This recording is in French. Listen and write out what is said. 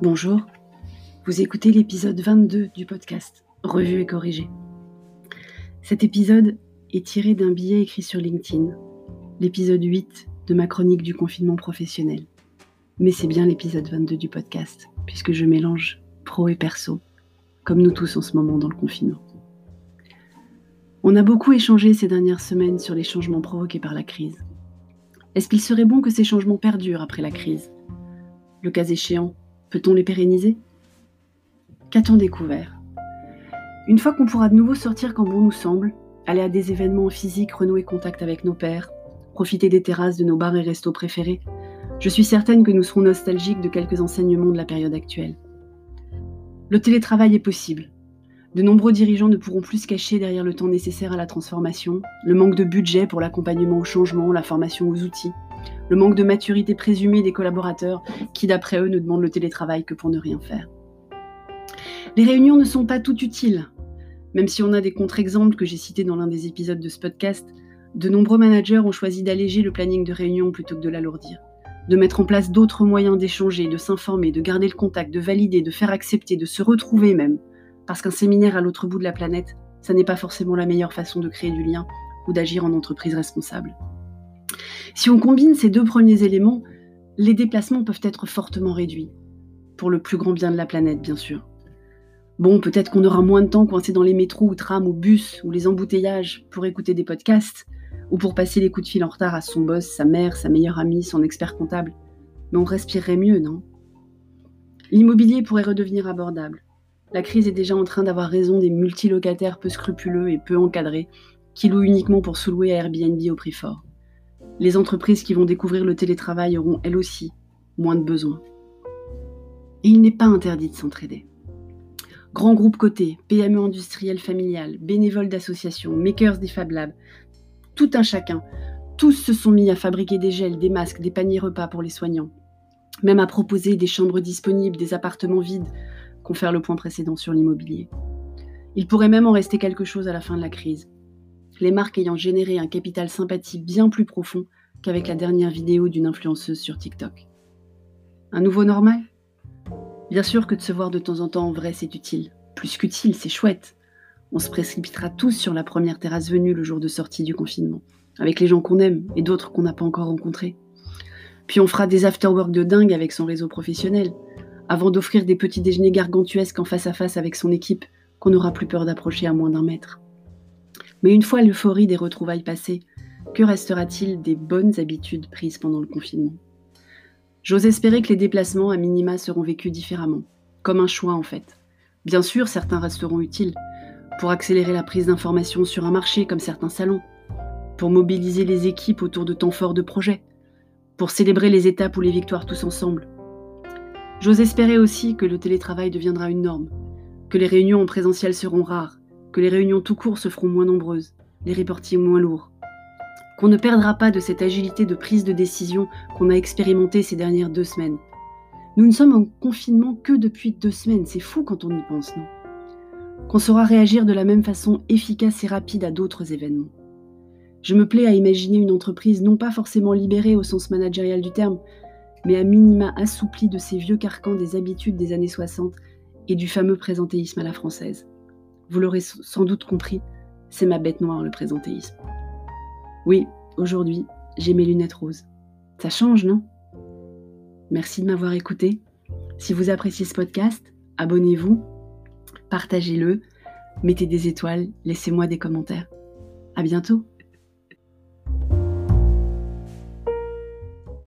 Bonjour, vous écoutez l'épisode 22 du podcast Revue et corrigé. Cet épisode est tiré d'un billet écrit sur LinkedIn, l'épisode 8 de ma chronique du confinement professionnel. Mais c'est bien l'épisode 22 du podcast, puisque je mélange pro et perso, comme nous tous en ce moment dans le confinement. On a beaucoup échangé ces dernières semaines sur les changements provoqués par la crise. Est-ce qu'il serait bon que ces changements perdurent après la crise? Le cas échéant, Peut-on les pérenniser? Qu'a-t-on découvert? Une fois qu'on pourra de nouveau sortir quand bon nous semble, aller à des événements physiques, renouer contact avec nos pères, profiter des terrasses de nos bars et restos préférés, je suis certaine que nous serons nostalgiques de quelques enseignements de la période actuelle. Le télétravail est possible. De nombreux dirigeants ne pourront plus se cacher derrière le temps nécessaire à la transformation, le manque de budget pour l'accompagnement au changement, la formation aux outils, le manque de maturité présumée des collaborateurs qui, d'après eux, ne demandent le télétravail que pour ne rien faire. Les réunions ne sont pas toutes utiles. Même si on a des contre-exemples que j'ai cités dans l'un des épisodes de ce podcast, de nombreux managers ont choisi d'alléger le planning de réunion plutôt que de l'alourdir, de mettre en place d'autres moyens d'échanger, de s'informer, de garder le contact, de valider, de faire accepter, de se retrouver même. Parce qu'un séminaire à l'autre bout de la planète, ça n'est pas forcément la meilleure façon de créer du lien ou d'agir en entreprise responsable. Si on combine ces deux premiers éléments, les déplacements peuvent être fortement réduits, pour le plus grand bien de la planète, bien sûr. Bon, peut-être qu'on aura moins de temps coincé dans les métros ou trams ou bus ou les embouteillages pour écouter des podcasts ou pour passer les coups de fil en retard à son boss, sa mère, sa meilleure amie, son expert comptable. Mais on respirerait mieux, non? L'immobilier pourrait redevenir abordable. La crise est déjà en train d'avoir raison des multilocataires peu scrupuleux et peu encadrés qui louent uniquement pour sous-louer à Airbnb au prix fort. Les entreprises qui vont découvrir le télétravail auront elles aussi moins de besoins. Et il n'est pas interdit de s'entraider. Grands groupes cotés, PME industrielles familiales, bénévoles d'associations, makers des Fab Labs, tout un chacun, tous se sont mis à fabriquer des gels, des masques, des paniers repas pour les soignants, même à proposer des chambres disponibles, des appartements vides, faire le point précédent sur l'immobilier. Il pourrait même en rester quelque chose à la fin de la crise les marques ayant généré un capital sympathie bien plus profond qu'avec la dernière vidéo d'une influenceuse sur TikTok. Un nouveau normal? Bien sûr que de se voir de temps en temps en vrai, c'est utile. Plus qu'utile, c'est chouette. On se précipitera tous sur la première terrasse venue le jour de sortie du confinement, avec les gens qu'on aime et d'autres qu'on n'a pas encore rencontrés. Puis on fera des afterwork de dingue avec son réseau professionnel, avant d'offrir des petits déjeuners gargantuesques en face à face avec son équipe qu'on n'aura plus peur d'approcher à moins d'un mètre. Mais une fois l'euphorie des retrouvailles passées, que restera-t-il des bonnes habitudes prises pendant le confinement? J'ose espérer que les déplacements à minima seront vécus différemment, comme un choix en fait. Bien sûr, certains resteront utiles, pour accélérer la prise d'informations sur un marché comme certains salons, pour mobiliser les équipes autour de temps forts de projets, pour célébrer les étapes ou les victoires tous ensemble. J'ose espérer aussi que le télétravail deviendra une norme, que les réunions en présentiel seront rares, que les réunions tout court se feront moins nombreuses, les reportings moins lourds, qu'on ne perdra pas de cette agilité de prise de décision qu'on a expérimentée ces dernières deux semaines. Nous ne sommes en confinement que depuis deux semaines, c'est fou quand on y pense, non? Qu'on saura réagir de la même façon efficace et rapide à d'autres événements. Je me plais à imaginer une entreprise non pas forcément libérée au sens managérial du terme, mais à minima assouplie de ces vieux carcans des habitudes des années 60 et du fameux présentéisme à la française. Vous l'aurez sans doute compris, c'est ma bête noire, le présentéisme. Oui, aujourd'hui, j'ai mes lunettes roses. Ça change, non? Merci de m'avoir écouté. Si vous appréciez ce podcast, abonnez-vous, partagez-le, mettez des étoiles, laissez-moi des commentaires. À bientôt